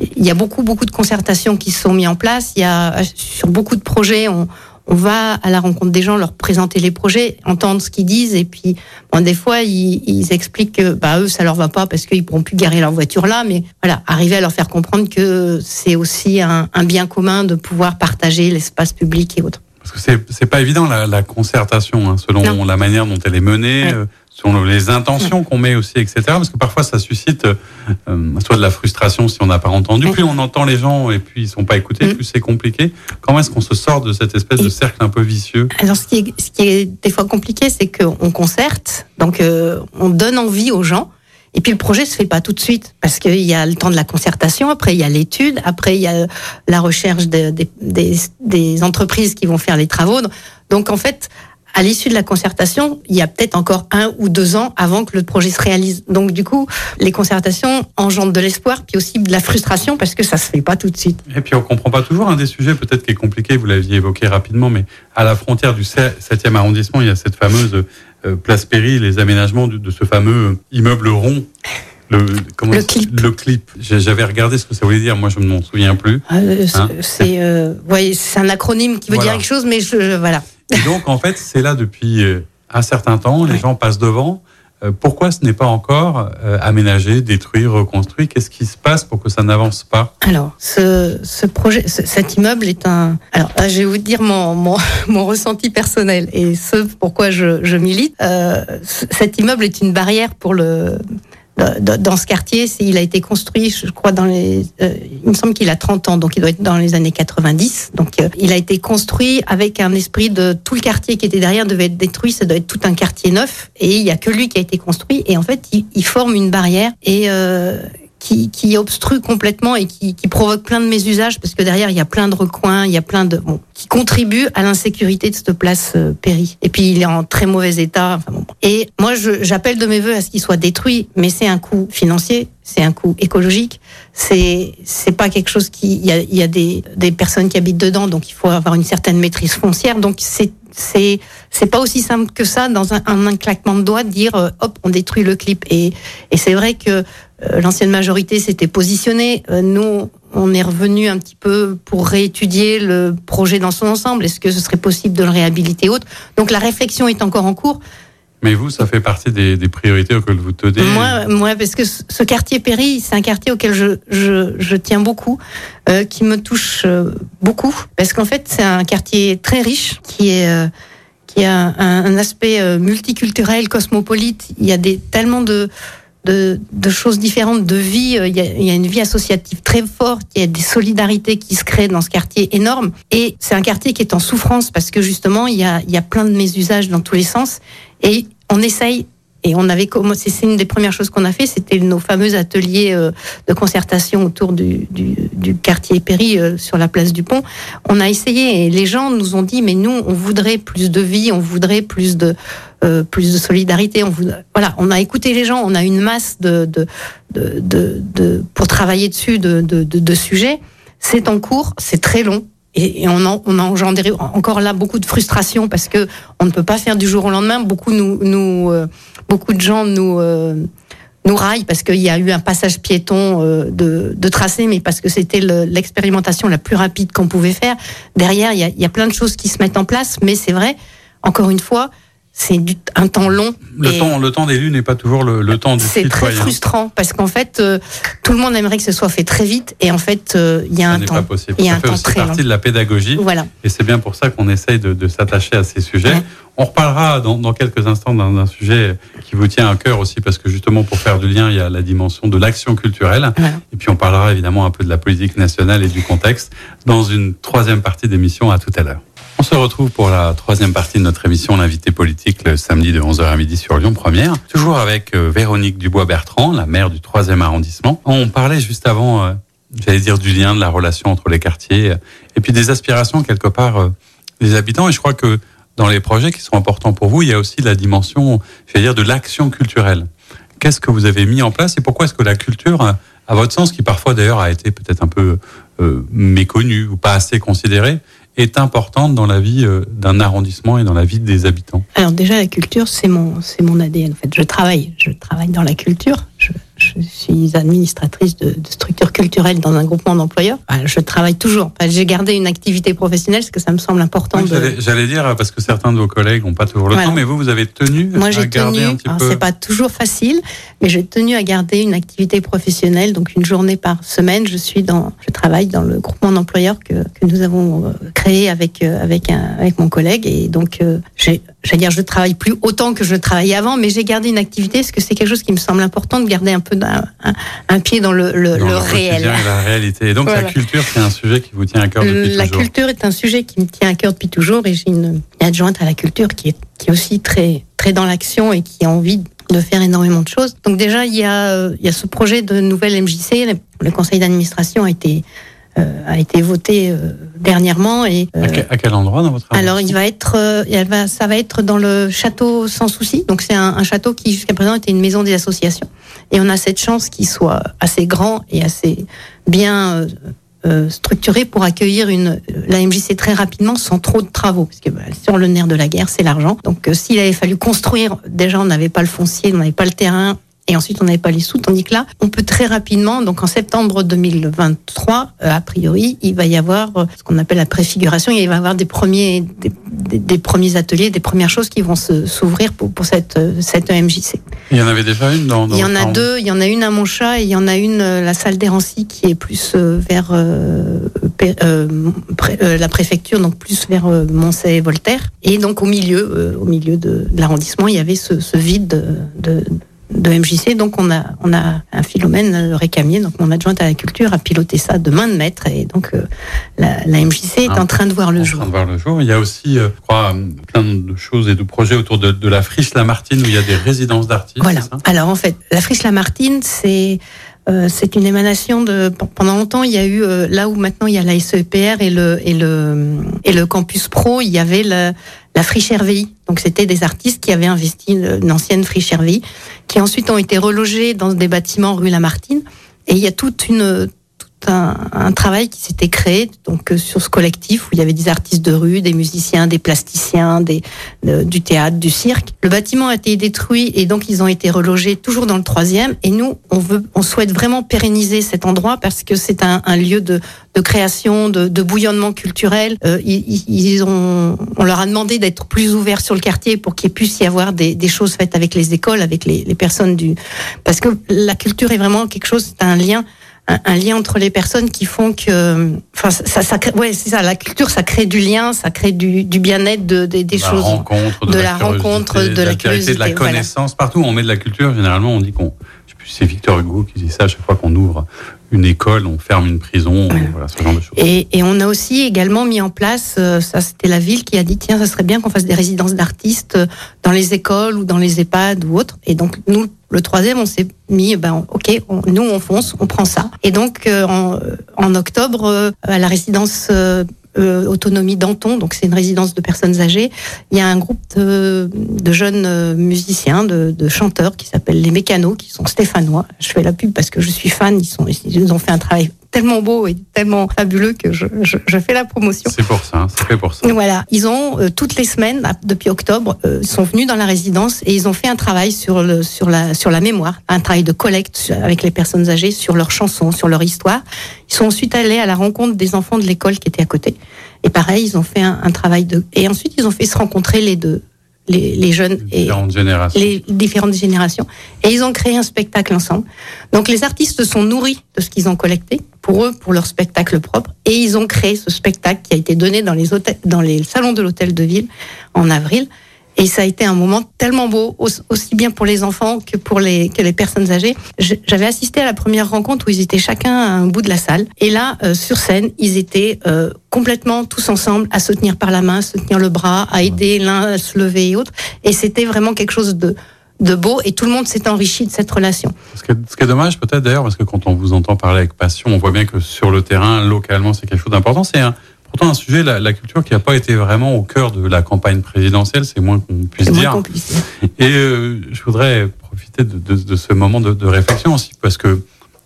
il y a beaucoup beaucoup de concertations qui se sont mis en place. Il y a sur beaucoup de projets on on va à la rencontre des gens, leur présenter les projets, entendre ce qu'ils disent, et puis bon, des fois ils, expliquent que bah eux ça leur va pas parce qu'ils pourront plus garer leur voiture là, mais voilà, arriver à leur faire comprendre que c'est aussi un, un, bien commun de pouvoir partager l'espace public et autres. Parce que c'est c'est pas évident la, la concertation, hein, selon la manière dont elle est menée. Euh, selon les intentions qu'on met aussi, etc. Parce que parfois ça suscite euh, soit de la frustration si on n'a pas entendu. Plus on entend les gens et puis ils sont pas écoutés, mm. plus c'est compliqué. Comment est-ce qu'on se sort de cette espèce de cercle un peu vicieux? Alors ce qui est, ce qui est des fois compliqué, c'est qu'on concerte, donc euh, on donne envie aux gens. Et puis le projet se fait pas tout de suite parce qu'il y a le temps de la concertation, après il y a l'étude, après il y a la recherche de, de, des, des entreprises qui vont faire les travaux. Donc en fait, à l'issue de la concertation, il y a peut-être encore un ou deux ans avant que le projet se réalise. Donc du coup, les concertations engendrent de l'espoir, puis aussi de la frustration parce que ça se fait pas tout de suite. Et puis on comprend pas toujours un des sujets peut-être qui est compliqué. Vous l'aviez évoqué rapidement, mais à la frontière du 7e arrondissement, il y a cette fameuse place Péry, les aménagements de, ce fameux immeuble rond. Le, clip. Le clip. J'avais regardé ce que ça voulait dire. Moi, je ne m'en souviens plus. Euh, hein c'est, euh, c'est un acronyme qui veut dire quelque chose, mais je, voilà. Et donc, en fait, c'est là depuis euh, un certain temps, les gens passent devant. Euh, pourquoi ce n'est pas encore euh, aménagé, détruit, reconstruit? Qu'est-ce qui se passe pour que ça n'avance pas? Alors, ce, projet, cet immeuble est un. Alors, je vais vous dire mon, mon, mon ressenti personnel et ce pourquoi je, je milite. Euh, cet immeuble est une barrière pour le dans ce quartier, il a été construit, je crois, dans les. Euh, il me semble qu'il a 30 ans, donc il doit être dans les années 90. Donc, euh, il a été construit avec un esprit de tout le quartier qui était derrière devait être détruit. Ça doit être tout un quartier neuf, et il y a que lui qui a été construit. Et en fait, il, il forme une barrière et euh, qui, qui obstrue complètement et qui, qui, provoque plein de mésusages parce que derrière il y a plein de recoins, il y a plein de bon, qui contribuent à l'insécurité de cette place euh, péri. Et puis il est en très mauvais état. Enfin, bon. Et moi j'appelle de mes voeux à ce qu'il soit détruit, mais c'est un coût financier, c'est un coût écologique, c'est c'est pas quelque chose qui il y a, y a des, des personnes qui habitent dedans, donc il faut avoir une certaine maîtrise foncière. Donc c'est c'est c'est pas aussi simple que ça dans un, un, claquement de doigts de dire euh, hop on détruit le clip et et c'est vrai que euh, l'ancienne majorité s'était positionnée. Euh, nous, on est revenu un petit peu pour réétudier le projet dans son ensemble. Est-ce que ce serait possible de le réhabiliter autre? Donc la réflexion est encore en cours. Mais vous, ça fait partie des, priorités auxquelles vous tenez Moi, moi parce que ce quartier Péry, c'est un quartier auquel je, je, je tiens beaucoup, euh, qui me touche euh, beaucoup, parce qu'en fait, c'est un quartier très riche, qui est... Euh, qui a un, aspect multiculturel, cosmopolite. Il y a des, tellement de, de, choses différentes, de vie. Il y, a, il y, a, une vie associative très forte. Il y a des solidarités qui se créent dans ce quartier énorme. Et c'est un quartier qui est en souffrance parce que justement, il y a, il y a plein de mésusages dans tous les sens. Et on essaye Et on avait commencé, c'est une des premières choses qu'on a fait, c'était nos fameux ateliers euh, de concertation autour du, du, du quartier Péry euh, sur la place du Pont. On a essayé et les gens nous ont dit, mais nous, on voudrait plus de vie, on voudrait plus de euh, plus de solidarité. On voudrait, voilà, on a écouté les gens, on a une masse de de, de, de, de pour travailler dessus de, de, de, de sujets. C'est en cours, c'est très long et, on, a, on a engendré encore là beaucoup de frustration parce que on ne peut pas faire du jour au lendemain. Beaucoup nous, nous euh, beaucoup de gens nous euh, nous raillent parce qu'il y a eu un passage piéton euh, de, de tracé, mais parce que c'était l'expérimentation la plus rapide qu'on pouvait faire. Derrière, il y, a, il y a plein de choses qui se mettent en place, mais c'est vrai, encore une fois, c'est un temps long. Le temps, le temps d'élu n'est pas toujours le, le temps du C'est très frustrant parce qu'en fait, euh, tout le monde aimerait que ce soit fait très vite et en fait, euh, il y a ça un temps. Pas possible. Il y a ça un fait temps aussi très partie long. de la pédagogie. Voilà. Et c'est bien pour ça qu'on essaye de, de s'attacher à ces sujets. Ouais. On reparlera dans, dans quelques instants d'un sujet qui vous tient à cœur aussi parce que justement pour faire du lien, il y a la dimension de l'action culturelle. Et puis on parlera évidemment un peu de la politique nationale et du contexte dans une troisième partie d'émission. À tout à l'heure. On se retrouve pour la troisième partie de notre émission, l'invité politique, le samedi de 11h à midi sur Lyon Première. Toujours avec euh, Véronique Dubois-Bertrand, la maire du troisième arrondissement. On parlait juste avant, euh, j'allais dire, du lien, de la relation entre les quartiers, euh, et puis des aspirations quelque part des habitants. Et je crois que dans les projets qui sont importants pour vous, il y a aussi la dimension, j'allais dire, de l'action culturelle. Qu'est-ce que vous avez mis en place et pourquoi est-ce que la culture, à votre sens, qui parfois d'ailleurs a été peut-être un peu méconnue ou pas assez considérée, est importante dans la vie euh, d'un arrondissement et dans la vie des habitants Alors déjà, la culture, c'est mon, c'est mon ADN. En fait, je travaille, je travaille dans la culture. Je suis administratrice de, de structures culturelles dans un groupement d'employeurs. Enfin, je travaille toujours. Enfin, j'ai gardé une activité professionnelle parce que ça me semble important. Oui, de... J'allais dire, parce que certains de vos collègues n'ont pas toujours le Voilà. temps, mais vous, vous avez tenu Moi, à j'ai garder tenu. peu... C'est pas toujours facile, mais j'ai tenu à garder une activité professionnelle, donc une journée par semaine. Je suis dans, je travaille dans le groupement d'employeurs que, que nous avons euh, créé avec euh, avec un avec mon collègue, et donc euh, j'ai, j'allais dire, je travaille plus autant que je travaillais avant, mais j'ai gardé une activité parce que c'est quelque chose qui me semble important de garder un peu un, un pied dans le, le, dans le quotidien réel. la réalité. Et donc la culture, c'est un sujet qui vous tient à cœur depuis La toujours. culture est un sujet qui me tient à cœur depuis toujours et j'ai une adjointe à la culture qui est, qui est aussi très, très dans l'action et qui a envie de faire énormément de choses. Donc déjà, il y a, euh, il y a ce projet de nouvelle MJC. Le, conseil d'administration a été, a été voté euh, dernièrement et À, euh, à quel endroit dans votre alors, il va être, euh, elle va, ça va être dans le château sans souci. Donc, c'est un, un château qui, jusqu'à présent, était une maison des associations. Et on a cette chance qu'il soit assez grand et assez bien euh, euh, structuré pour accueillir une, la MJC très rapidement sans trop de travaux. Parce que bah, sur le nerf de la guerre, c'est l'argent. Donc, euh, s'il avait fallu construire, déjà, on n'avait pas le foncier, on n'avait pas le terrain. Et ensuite, on n'avait pas les sous, tandis que là, on peut très rapidement, donc en septembre 2023, euh, a priori, il va y avoir euh, ce qu'on appelle la préfiguration. Il va y avoir des premiers, des, des- des premiers ateliers, des premières choses qui vont s'ouvrir pour, pour cette, euh, cette EMJC. Il y en avait déjà une dans, dans Il y en a deux. Il y en a une à Montchat et il y en a une, euh, la salle d'Hérancy, qui est plus euh, vers euh, euh, pré- la préfecture, donc plus vers euh, Moncey et Voltaire. Et donc au milieu, euh, au milieu de, de l'arrondissement, il y avait ce, ce vide de, de, de MJC. Donc on a, on a un Philomène Récamier, donc mon adjointe à la culture, a piloté ça de main de maître. Et donc euh, la, la MJC est Ah. en train de voir le en jour. train de voir le jour. Il y a aussi, euh, je crois, euh, plein de choses et de projets autour de, de la friche Lamartine où il y a des résidences d'artistes. Voilà. ça? Alors en fait, la friche Lamartine, c'est euh, c'est une émanation de pendant longtemps il y a eu euh, là où maintenant il y a la SEPR et le et le et le campus pro il y avait la, la friche donc c'était des artistes qui avaient investi une, ancienne friche qui ensuite ont été relogés dans des bâtiments rue Lamartine. Et il y a toute une un, un travail qui s'était créé donc euh, sur ce collectif où il y avait des artistes de rue, des musiciens, des plasticiens, des euh, du théâtre, du cirque. Le bâtiment a été détruit et donc ils ont été relogés toujours dans le troisième. Et nous, on veut, on souhaite vraiment pérenniser cet endroit parce que c'est un, un lieu de, de création, de, de bouillonnement culturel. Euh, ils, ils ont, on leur a demandé d'être plus ouverts sur le quartier pour qu'il puisse y avoir des, des choses faites avec les écoles, avec les, les personnes du, parce que la culture est vraiment quelque chose, c'est un lien un, un, lien entre les personnes qui font que, enfin, ça, ça, crée, ouais, c'est ça. La culture, ça crée du lien, ça crée du, du bien-être, de, de, des la choses, rencontre, de, de la, la rencontre, de, la curiosité, de la connaissance. Voilà. Partout où on met de la culture, généralement, on dit qu'on, je sais plus, c'est Victor Hugo qui dit ça à chaque fois qu'on ouvre une école, on ferme une prison, voilà, ce genre de choses. Et, et, on a aussi également mis en place, euh, ça c'était la ville qui a dit tiens, ça serait bien qu'on fasse des résidences d'artistes euh, dans les écoles ou dans les EHPAD ou autres. Et donc nous, le troisième, on s'est mis, ben ok, nous on fonce, on prend ça. Et donc euh, en, octobre, à la résidence euh, autonomie Danton, donc c'est une résidence de personnes âgées. Il y a un groupe de, jeunes euh, musiciens, de, chanteurs qui s'appellent les Mécanos, qui sont stéphanois. Je fais la pub parce que je suis fan. Ils ils ont fait un travail tellement beau et tellement fabuleux que je, je, je fais la promotion. C'est pour ça, hein, c'est fait pour ça. Voilà, ils ont euh, toutes les semaines depuis octobre euh, sont venus dans la résidence et ils ont fait un travail sur le sur la sur la mémoire, un travail de collecte avec les personnes âgées sur leurs chansons, sur leur histoire. Ils sont ensuite allés à la rencontre des enfants de l'école qui étaient à côté. Et pareil, ils ont fait un, un travail de et ensuite ils ont fait se rencontrer les deux les, les, jeunes les différentes, et générations. les différentes générations. Et ils ont créé un spectacle ensemble. Donc les artistes sont nourris de ce qu'ils ont collecté pour eux, pour leur spectacle propre. Et ils ont créé ce spectacle qui a été donné dans les, hôtels, dans les salons de l'hôtel de ville en avril. Et ça a été un moment tellement beau, aussi bien pour les enfants que pour les, que les personnes âgées. J'avais assisté à la première rencontre où ils étaient chacun à un bout de la salle. Et là, euh, sur scène, ils étaient euh, complètement tous ensemble à se tenir par la main, à se tenir le bras, à aider l'un à se lever et autres. Et c'était vraiment quelque chose de, de beau et tout le monde s'est enrichi de cette relation. Ce qui est, ce qui est dommage peut-être d'ailleurs, parce que quand on vous entend parler avec passion, on voit bien que sur le terrain, localement, c'est quelque chose d'important. C'est un pourtant un sujet, la, la culture, qui n'a pas été vraiment au cœur de la campagne présidentielle, c'est moins qu'on puisse dire. moins. Et euh, je voudrais profiter de, de, de ce moment de, de, réflexion aussi, parce que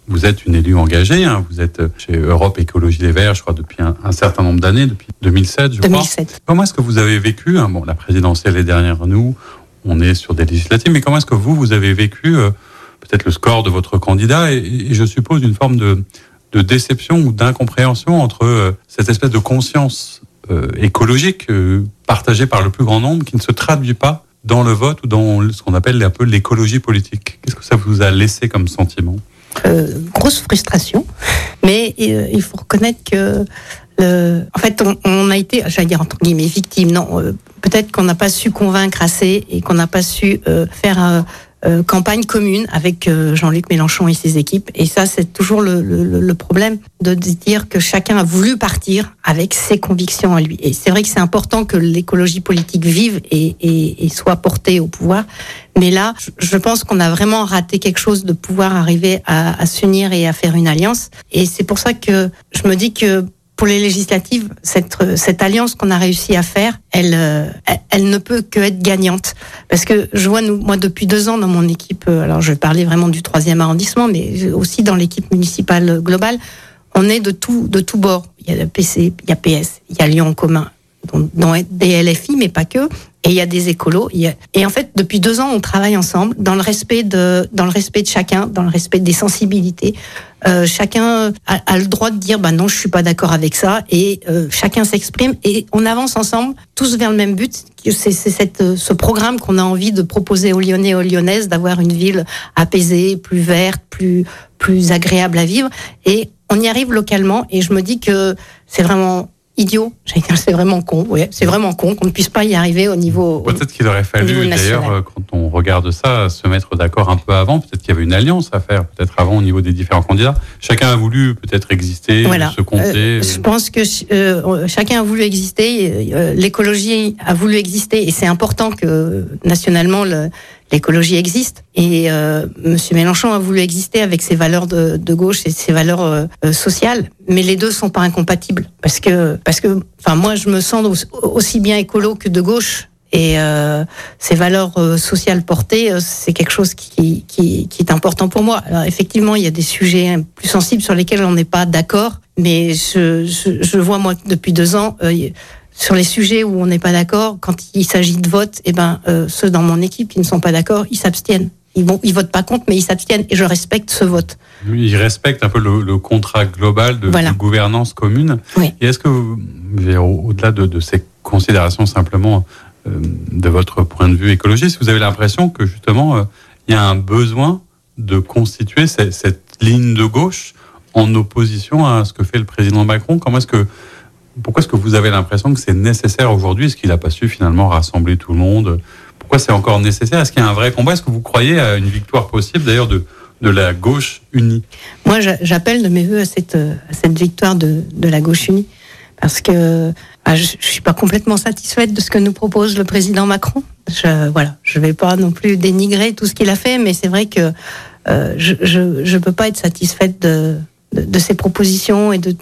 vous êtes une élue engagée, hein, vous êtes chez Europe Écologie Les Verts, je crois, depuis un, un certain nombre d'années, depuis 2007, je 2007. crois. Comment est-ce que vous avez vécu, hein, bon, la présidentielle est derrière nous, on est sur des législatives, mais comment est-ce que vous, vous avez vécu euh, peut-être le score de votre candidat et, et je suppose une forme de de déception ou d'incompréhension entre euh, cette espèce de conscience euh, écologique euh, partagée par le plus grand nombre qui ne se traduit pas dans le vote ou dans ce qu'on appelle un peu l'écologie politique. Qu'est-ce que ça vous a laissé comme sentiment? Grosse frustration, mais il faut reconnaître que en fait, on, on, a été, j'allais dire entre guillemets, victime. Non, peut-être qu'on n'a pas su convaincre assez et qu'on n'a pas su faire euh, campagne commune avec euh, Jean-Luc Mélenchon et ses équipes. Et ça, c'est toujours le, le, le, problème de dire que chacun a voulu partir avec ses convictions à lui. Et c'est vrai que c'est important que l'écologie politique vive et, et, et, soit portée au pouvoir. Mais là, je pense qu'on a vraiment raté quelque chose de pouvoir arriver à, à s'unir et à faire une alliance. Et c'est pour ça que je me dis que pour les législatives, cette, alliance qu'on a réussi à faire, elle, elle, ne peut que être gagnante. Parce que je vois, nous, moi, depuis deux ans dans mon équipe, alors je vais parler vraiment du troisième arrondissement, mais aussi dans l'équipe municipale globale, on est de tout, de tout bord. Il y a PC, il y a PS, il y a Lyon en commun, dont des LFI, mais pas que. Et il y a des écolos. Et en fait, depuis deux ans, on travaille ensemble dans le respect de, dans le respect de chacun, dans le respect des sensibilités. Euh, chacun a, le droit de dire, bah non, je suis pas d'accord avec ça, et euh, chacun s'exprime et on avance ensemble, tous vers le même but. C'est cette, ce programme qu'on a envie de proposer aux Lyonnais et aux Lyonnaises, d'avoir une ville apaisée, plus verte, plus plus agréable à vivre. Et on y arrive localement. Et je me dis que c'est vraiment idiot. C'est vraiment con. Ouais, c'est vraiment con qu'on ne puisse pas y arriver au niveau. Peut-être qu'il aurait fallu, d'ailleurs, quand on regarde ça, se mettre d'accord un peu avant. Peut-être qu'il y avait une alliance à faire, peut-être avant au niveau des différents candidats. Chacun a voulu peut-être exister, voilà. se compter. Euh, je pense que euh, chacun a voulu exister. Euh, L'écologie a voulu exister, et c'est important que nationalement le l'écologie existe. Et euh, Mélenchon a voulu exister avec ses valeurs de, de gauche et ses valeurs euh, sociales, mais les deux sont pas incompatibles parce que parce que enfin moi je me sens aussi bien écolo que de gauche. Et euh, ces valeurs euh, sociales portées, euh, c'est quelque chose qui, qui, qui, est important pour moi. Alors effectivement, il y a des sujets plus sensibles sur lesquels on n'est pas d'accord, mais je, je, je, vois moi depuis deux ans euh, sur les sujets où on n'est pas d'accord, quand il s'agit de vote, eh ben, euh, ceux dans mon équipe qui ne sont pas d'accord, ils s'abstiennent. Ils, vont, ils votent pas contre, mais ils s'abstiennent et je respecte ce vote. Ils respectent un peu le, le contrat global de, voilà. de, gouvernance commune. Oui. Et est-ce que, au-delà de, de, ces considérations simplement euh, de votre point de vue écologiste, vous avez l'impression que justement, euh, il y a un besoin de constituer cette, cette ligne de gauche en opposition à ce que fait le président Macron? Comment est-ce que pourquoi est-ce que vous avez l'impression que c'est nécessaire aujourd'hui? Est-ce qu'il n'a pas su finalement rassembler tout le monde? Pourquoi c'est encore nécessaire? Est-ce qu'il y a un vrai combat? Est-ce que vous croyez à une victoire possible d'ailleurs de, de la gauche unie? Moi, j'appelle de mes voeux à cette, cette victoire de, de la gauche unie. Parce que ah, je, je suis pas complètement satisfaite de ce que nous propose le président Macron. Je, voilà, je vais pas non plus dénigrer tout ce qu'il a fait, mais c'est vrai que euh, je, je peux pas être satisfaite de, de, ses propositions et de,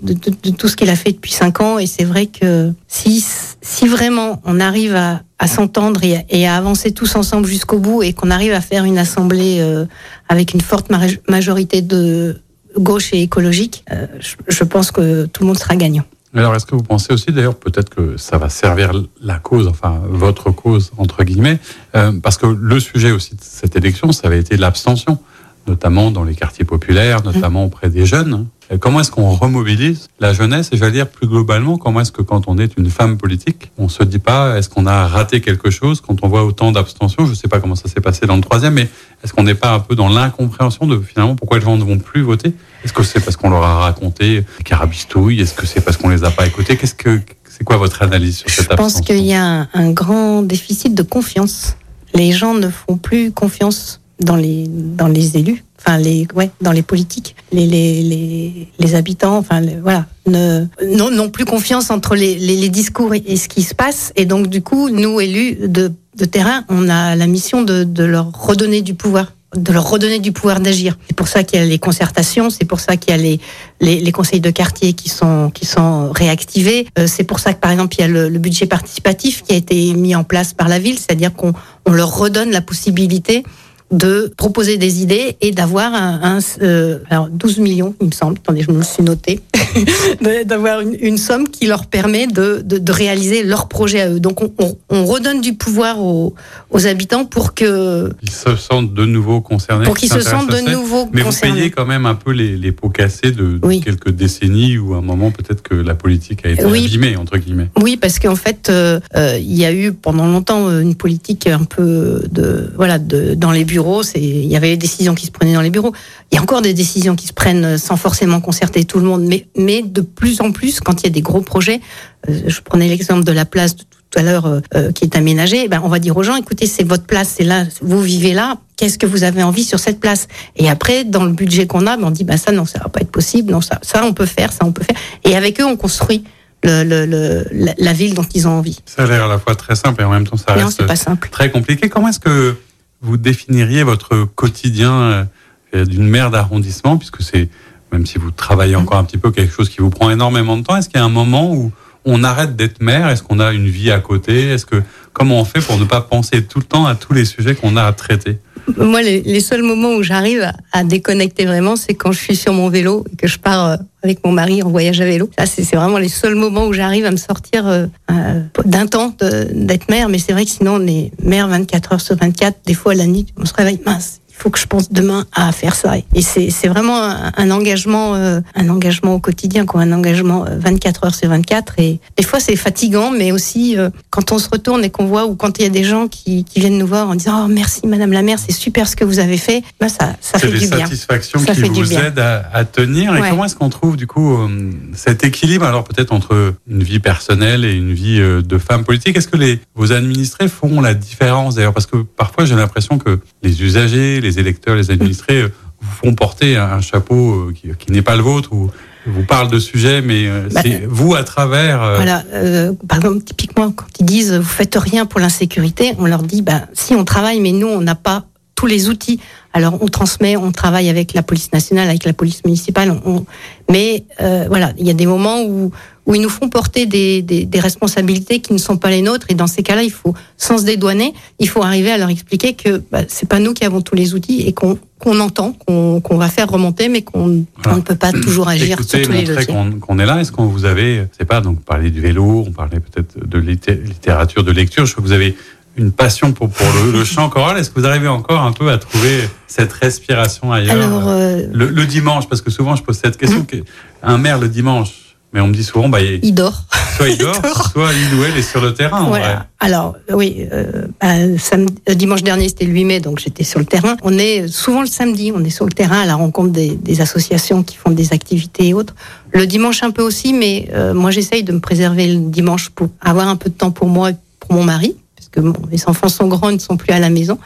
tout ce qu'il a fait depuis cinq ans. Et c'est vrai que si, si vraiment on arrive à, s'entendre et, à avancer tous ensemble jusqu'au bout et qu'on arrive à faire une assemblée euh, avec une forte majorité de gauche et écologique, euh, je, je pense que tout le monde sera gagnant. Alors, est-ce que vous pensez aussi, d'ailleurs, peut-être que ça va servir la cause, enfin, votre cause, entre guillemets, euh, parce que le sujet aussi de cette élection, ça avait été l'abstention notamment dans les quartiers populaires, notamment auprès des jeunes. Comment est-ce qu'on remobilise la jeunesse Et j'allais dire plus globalement, comment est-ce que quand on est une femme politique, on se dit pas est-ce qu'on a raté quelque chose quand on voit autant d'abstention Je sais pas comment ça s'est passé dans le troisième, mais est-ce qu'on n'est pas un peu dans l'incompréhension de finalement pourquoi les gens ne vont plus voter? Est-ce que c'est parce qu'on leur a raconté des carabistouilles? Est-ce que c'est parce qu'on les a pas écoutés? Qu'est-ce que c'est quoi votre analyse sur cette abstention Je pense qu'il y a un, un grand déficit de confiance. Les gens ne font plus confiance dans les dans les élus, enfin les ouais dans les politiques, les les les, les habitants, enfin voilà, ne n'ont non plus confiance entre les, les, les discours et, et, ce qui se passe et donc du coup nous élus de de terrain, on a la mission de de leur redonner du pouvoir de leur redonner du pouvoir d'agir. C'est pour ça qu'il y a les concertations, c'est pour ça qu'il y a les, les, les, conseils de quartier qui sont, qui sont réactivés. Euh, c'est pour ça que, par exemple, il y a le, le, budget participatif qui a été mis en place par la ville, c'est-à-dire qu'on on leur redonne la possibilité de proposer des idées et d'avoir un, un euh, alors 12 millions, il me semble, attendez, je me le suis noté, d'avoir une, une, somme qui leur permet de, de, de, réaliser leur projet à eux. Donc on, on, on redonne du pouvoir aux, aux, habitants pour que ils se sentent de nouveau concernés. Pour qu'ils se sentent de nouveau Mais concernés. vous payez quand même un peu les, les pots cassés de, quelques décennies ou un moment peut-être que la politique a été oui. abîmée entre guillemets. Oui, parce qu'en fait, euh, euh, il y a eu pendant longtemps une politique un peu de voilà de dans les bureaux, c'est il y avait des décisions qui se prenaient dans les bureaux. Il y a encore des décisions qui se prennent sans forcément concerter tout le monde, mais mais de plus en plus quand il y a des gros projets, euh, je prenais l'exemple de la place de tout à l'heure euh, qui est aménagée, ben on va dire aux gens écoutez, c'est votre place, c'est là, vous vivez là, qu'est-ce que vous avez envie sur cette place? Et après dans le budget qu'on a, ben, on dit ben ça non, ça va pas être possible, non ça ça on peut faire, ça on peut faire et avec eux on construit le, le, le, la, la, ville dont ils ont envie. Ça a l'air à la fois très simple et en même temps ça non, reste pas simple. très compliqué. Comment est-ce que vous définiriez votre quotidien euh, d'une maire d'arrondissement, puisque c'est, même si vous travaillez encore un petit peu, quelque chose qui vous prend énormément de temps, est-ce qu'il y a un moment où on arrête d'être maire Est-ce qu'on a une vie à côté? Est-ce que comment on fait pour ne pas penser tout le temps à tous les sujets qu'on a à traiter? Moi, les, les, seuls moments où j'arrive à, à, déconnecter vraiment, c'est quand je suis sur mon vélo et que je pars euh, avec mon mari en voyage à vélo. Ça, c'est vraiment les seuls moments où j'arrive à me sortir euh, euh, d'un temps d'être mère. Mais c'est vrai que sinon, on est mère 24 heures sur 24. Des fois, la nuit, on se réveille mince il faut que je pense demain à faire ça. Et c'est vraiment un, un engagement, euh, un engagement au quotidien, quoi, un engagement 24 heures sur 24. Et des fois, c'est fatigant, mais aussi euh, quand on se retourne et qu'on voit ou quand il y a des gens qui, qui, viennent nous voir en disant oh merci Madame la maire, c'est super ce que vous avez fait. Ben, ça, ça fait du bien. C'est des satisfactions qui vous aident à, à, tenir. Et ouais. comment est-ce qu'on trouve du coup euh, cet équilibre alors peut-être entre une vie personnelle et une vie euh, de femme politique? Est-ce que les vos administrés font la différence? D'ailleurs Parce que parfois j'ai l'impression que les usagers les électeurs, les administrés euh, vous font porter un chapeau euh, qui, qui n'est pas le vôtre ou vous parle de sujets, mais euh, bah, c'est vous à travers. Euh... Voilà, euh, par exemple, typiquement, quand ils disent vous faites rien pour l'insécurité, on leur dit bah, si on travaille, mais nous, on n'a pas tous les outils. Alors, on transmet, on travaille avec la police nationale, avec la police municipale, on... mais euh, voilà, il y a des moments où où ils nous font porter des, des, des, responsabilités qui ne sont pas les nôtres. Et dans ces cas-là, il faut, sans se dédouaner, il faut arriver à leur expliquer que bah, c'est pas nous qui avons tous les outils et qu'on qu'on entend, qu'on qu va faire remonter, mais qu'on voilà. ne peut pas toujours agir Écoutez, sur tous les dossiers. qu'on qu est là. Est-ce que vous avez, c'est pas donc parler du vélo, on parlait peut-être de littérature, de lecture. Je crois que vous avez une passion pour, pour le, le chant choral. Est-ce que vous arrivez encore un peu à trouver cette respiration ailleurs Alors, euh... le, le, dimanche? Parce que souvent, je pose cette question. Mmh. Un maire le dimanche, mais on me dit souvent, bah, il, il dort. Soit il dort, soit il ou elle est sur le terrain. Voilà. Alors, oui, euh, bah, samedi, dimanche dernier, c'était le 8 mai, donc j'étais sur le terrain. On est souvent le samedi, on est sur le terrain à la rencontre des, des associations qui font des activités et autres. Le dimanche un peu aussi, mais euh, moi j'essaye de me préserver le dimanche pour avoir un peu de temps pour moi et pour mon mari, parce que bon, les enfants sont grands, ils ne sont plus à la maison.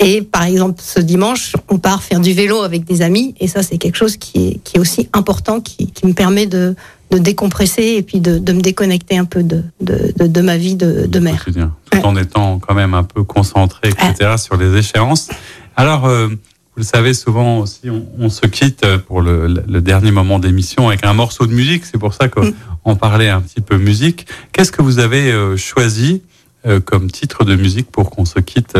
Et par exemple, ce dimanche, on part faire du vélo avec des amis, et ça, c'est quelque chose qui est, qui est aussi important, qui, qui me permet de, de décompresser et puis de, de me déconnecter un peu de, de, de, de ma vie de, de mère. Tout en étant quand même un peu concentré, etc., sur les échéances. Alors, euh, vous le savez, souvent aussi, on, on se quitte pour le, le dernier moment d'émission avec un morceau de musique. C'est pour ça qu'on Mm. parlait un petit peu musique. Qu'est-ce que vous avez euh, choisi euh, comme titre de musique pour qu'on se quitte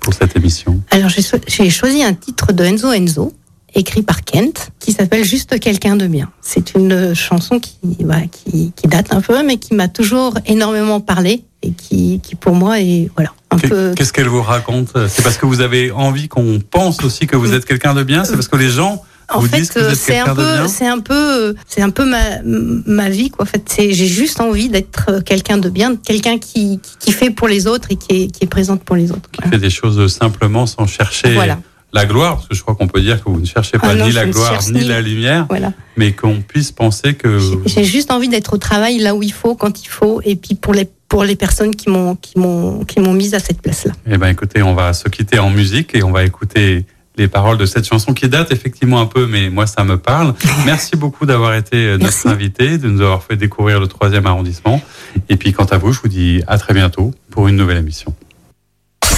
pour cette émission? Alors, j'ai choisi un titre de Enzo Enzo, écrit par Kent, qui s'appelle Juste quelqu'un de bien. C'est une chanson qui, voilà, qui, qui date un peu, mais qui m'a toujours énormément parlé et qui, qui pour moi est voilà, un Qu'est- peu. Qu'est-ce qu'elle vous raconte? C'est parce que vous avez envie qu'on pense aussi que vous êtes quelqu'un de bien? C'est parce que les gens En vous fait, c'est un peu, c'est un peu, c'est un peu ma, ma vie quoi. En fait, c'est, j'ai juste envie d'être quelqu'un de bien, quelqu'un qui, qui, qui fait pour les autres et qui est, qui est présente pour les autres. qui Voilà. fait des choses simplement sans chercher Voilà. La gloire, parce que je crois qu'on peut dire que vous ne cherchez pas Ah non, ni la gloire ni, ni- la lumière, Voilà. mais qu'on puisse penser que J'ai- juste envie d'être au travail là où il faut, quand il faut, et puis pour les pour les personnes qui m'ont qui m'ont qui m'ont mise à cette place-là. Eh ben, écoutez, on va se quitter en musique et on va écouter les paroles de cette chanson qui date effectivement un peu, mais moi ça me parle. Merci beaucoup d'avoir été euh, notre Merci. invité, de nous avoir fait découvrir le troisième arrondissement. Et puis quant à vous, je vous dis à très bientôt pour une nouvelle émission.